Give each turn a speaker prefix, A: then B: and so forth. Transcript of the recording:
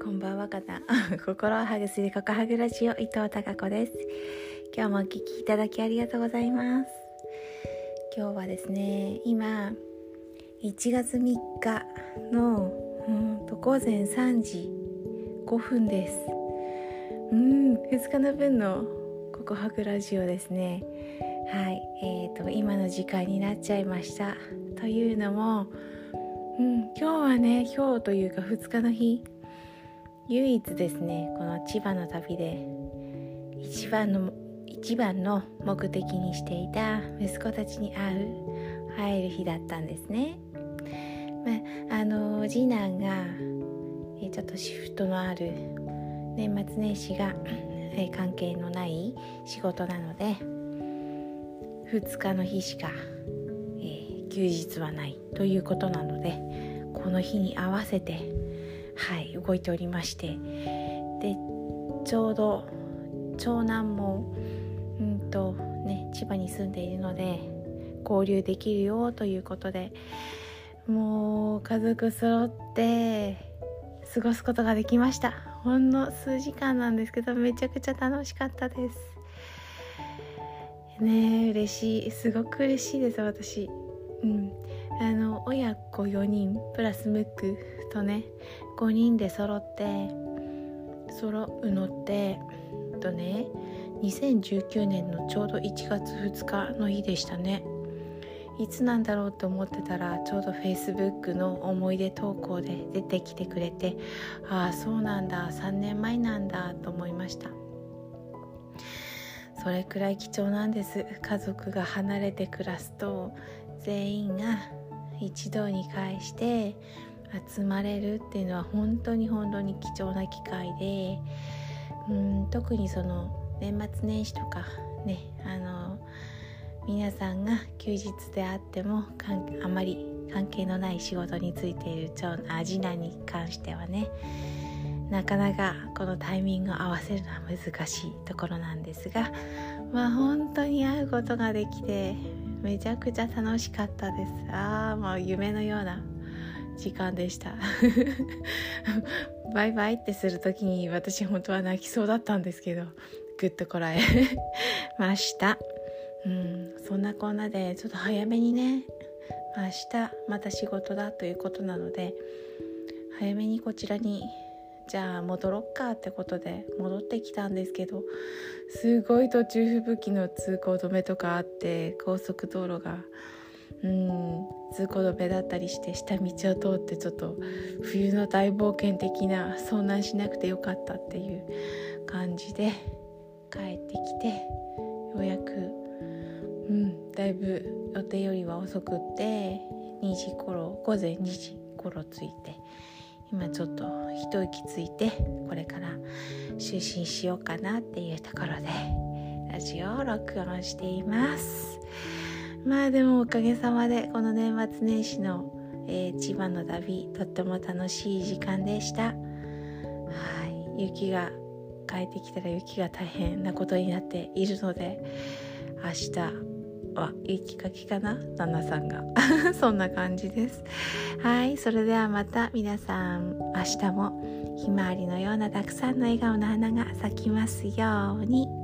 A: こんばんは、かた。心をハグするココハグラジオ伊藤孝子です。今日もお聞きいただきありがとうございます。今日はですね今1月3日のうんと午前3時5分です。うん2日の分のココハグラジオですね。はいえーと今の時間になっちゃいました。というのもうん、今日はね今日というか2日の日唯一ですねこの千葉の旅で一番の一番の目的にしていた息子たちに会う会える日だったんですね。まあ、あの次男がちょっとシフトのある年末年始が 関係のない仕事なので2日の日しか、えー、休日はないということなのでこの日に合わせて動いておりまして。でちょうど長男もうんとね千葉に住んでいるので交流できるよということでもう家族揃って過ごすことができました。ほんの数時間なんですけどめちゃくちゃ楽しかったです。ねえ嬉しい。すごく嬉しいです私。親子4人プラスムックとね5人で揃って揃うのってとね2019年のちょうど1月2日の日でしたね。いつなんだろうと思ってたらちょうど Facebook の思い出投稿で出てきてくれてああそうなんだ3年前なんだと思いました。それくらい貴重なんです。家族が離れて暮らすと全員が一堂に会して集まれるっていうのは本当に本当に貴重な機会でうん特にその年末年始とかねあの皆さんが休日であってもかんあまり関係のない仕事についている長男次男に関してはねなかなかこのタイミングを合わせるのは難しいところなんですがまあ本当に会うことができてめちゃくちゃ楽しかったです。ああもう夢のような時間でした。バイバイってする時に私本当は泣きそうだったんですけどぐっとこらえ ました。うんそんなこんなでちょっと早めにね明日また仕事だということなので早めにこちらにじゃあ戻ろっかってことで戻ってきたんですけどすごい途中吹雪の通行止めとかあって高速道路がうん通行止めだったりして下道を通ってちょっと冬の大冒険的な遭難しなくてよかったっていう感じで帰ってきてようやくうんだいぶ予定よりは遅くって2時頃午前2時頃着いて今ちょっと一息ついてこれから就寝しようかなっていうところでラジオを録音しています。まあでもおかげさまでこの年末年始の、えー、千葉の旅とっても楽しい時間でしたはい雪が帰ってきたら雪が大変なことになっているので明日は雪かけかな？旦那さんが。そんな感じです。はいそれではまた皆さん明日もひまわりのようなたくさんの笑顔の花が咲きますように。